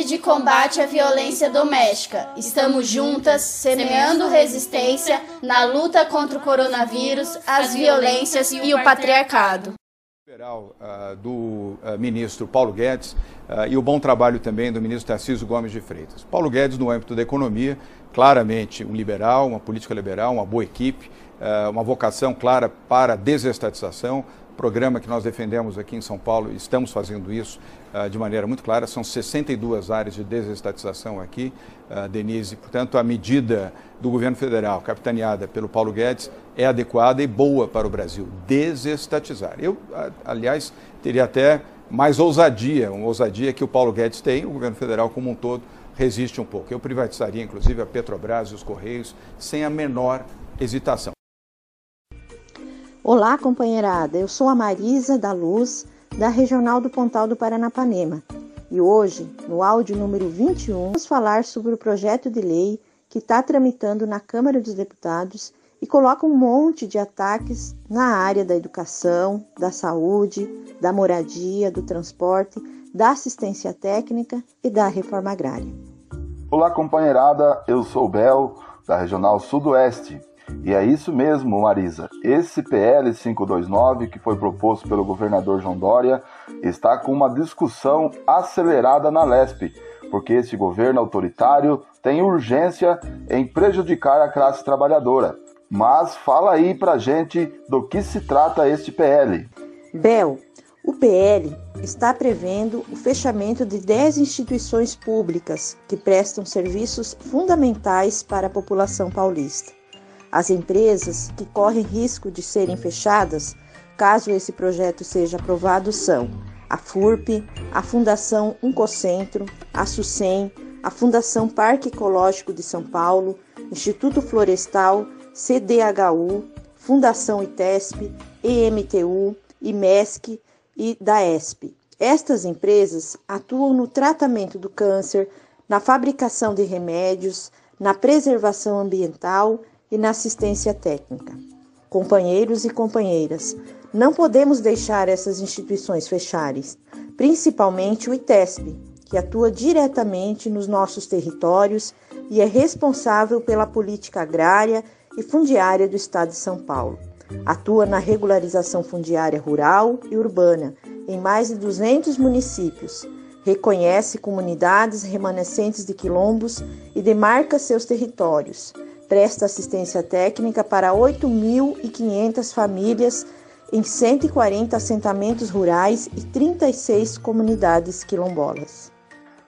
Rede de Combate à Violência Doméstica. Estamos juntas, semeando resistência na luta contra o coronavírus, as violências e o patriarcado. Uh, do uh, ministro Paulo Guedes uh, e o bom trabalho também do ministro Tarcísio Gomes de Freitas. Paulo Guedes, no âmbito da economia, claramente um liberal, uma política liberal, uma boa equipe, uma vocação clara para a desestatização, programa que nós defendemos aqui em São Paulo, estamos fazendo isso uh, de maneira muito clara, são 62 áreas de desestatização aqui, uh, Denise. Portanto, a medida do governo federal, capitaneada pelo Paulo Guedes, é adequada e boa para o Brasil, desestatizar. Eu, aliás, teria até mais ousadia, uma ousadia que o Paulo Guedes tem, o governo federal como um todo resiste um pouco. Eu privatizaria, inclusive, a Petrobras e os Correios sem a menor hesitação. Olá, companheirada. Eu sou a Marisa da Luz, da Regional do Pontal do Paranapanema. E hoje, no áudio número 21, vamos falar sobre o projeto de lei que está tramitando na Câmara dos Deputados e coloca um monte de ataques na área da educação, da saúde, da moradia, do transporte, da assistência técnica e da reforma agrária. Olá, companheirada. Eu sou Bel, da Regional Sudoeste. E é isso mesmo, Marisa. Esse PL 529 que foi proposto pelo governador João Dória está com uma discussão acelerada na LESP, porque esse governo autoritário tem urgência em prejudicar a classe trabalhadora. Mas fala aí pra gente do que se trata este PL. Bel, o PL está prevendo o fechamento de 10 instituições públicas que prestam serviços fundamentais para a população paulista. As empresas que correm risco de serem fechadas, caso esse projeto seja aprovado, são a FURP, a Fundação Uncocentro, a SUSEM, a Fundação Parque Ecológico de São Paulo, Instituto Florestal, CDHU, Fundação ITESP, EMTU, IMESC e DAESP. Estas empresas atuam no tratamento do câncer, na fabricação de remédios, na preservação ambiental e na assistência técnica. Companheiros e companheiras, não podemos deixar essas instituições fecharem, principalmente o ITESP, que atua diretamente nos nossos territórios e é responsável pela política agrária e fundiária do Estado de São Paulo. Atua na regularização fundiária rural e urbana em mais de 200 municípios. Reconhece comunidades remanescentes de quilombos e demarca seus territórios presta assistência técnica para 8.500 famílias em 140 assentamentos rurais e 36 comunidades quilombolas.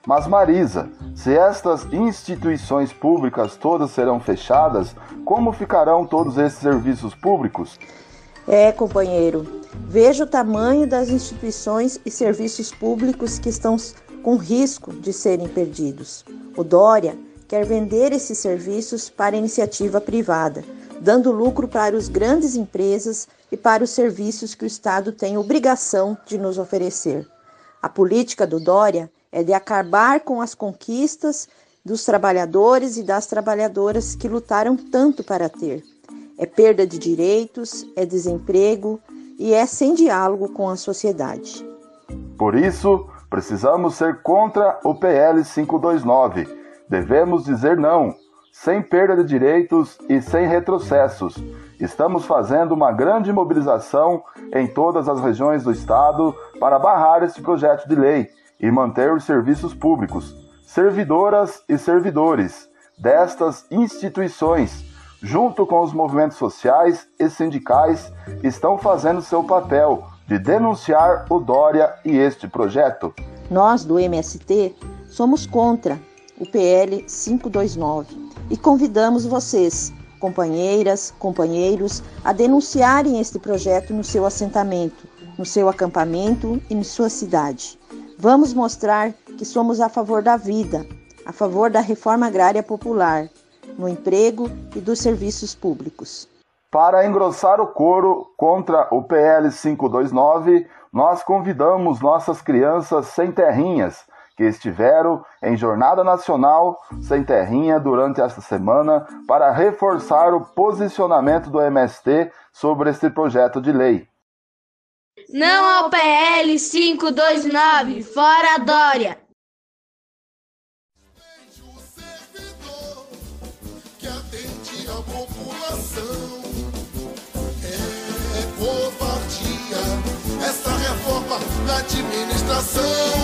Mas Marisa, se estas instituições públicas todas serão fechadas, como ficarão todos esses serviços públicos? É, companheiro, veja o tamanho das instituições e serviços públicos que estão com risco de serem perdidos. O Dória quer vender esses serviços para iniciativa privada, dando lucro para as grandes empresas e para os serviços que o Estado tem obrigação de nos oferecer. A política do Dória é de acabar com as conquistas dos trabalhadores e das trabalhadoras que lutaram tanto para ter. É perda de direitos, é desemprego e é sem diálogo com a sociedade. Por isso, precisamos ser contra o PL 529 Devemos dizer não, sem perda de direitos e sem retrocessos. Estamos fazendo uma grande mobilização em todas as regiões do Estado para barrar este projeto de lei e manter os serviços públicos. Servidoras e servidores destas instituições, junto com os movimentos sociais e sindicais, estão fazendo seu papel de denunciar o Dória e este projeto. Nós, do MST, somos contra o PL 529, e convidamos vocês, companheiras, companheiros, a denunciarem este projeto no seu assentamento, no seu acampamento e em sua cidade. Vamos mostrar que somos a favor da vida, a favor da reforma agrária popular, no emprego e dos serviços públicos. Para engrossar o coro contra o PL 529, nós convidamos nossas crianças sem terrinhas que estiveram em jornada nacional sem terrinha durante esta semana para reforçar o posicionamento do MST sobre este projeto de lei. Não ao PL 529, fora Dória! É Essa reforma administração.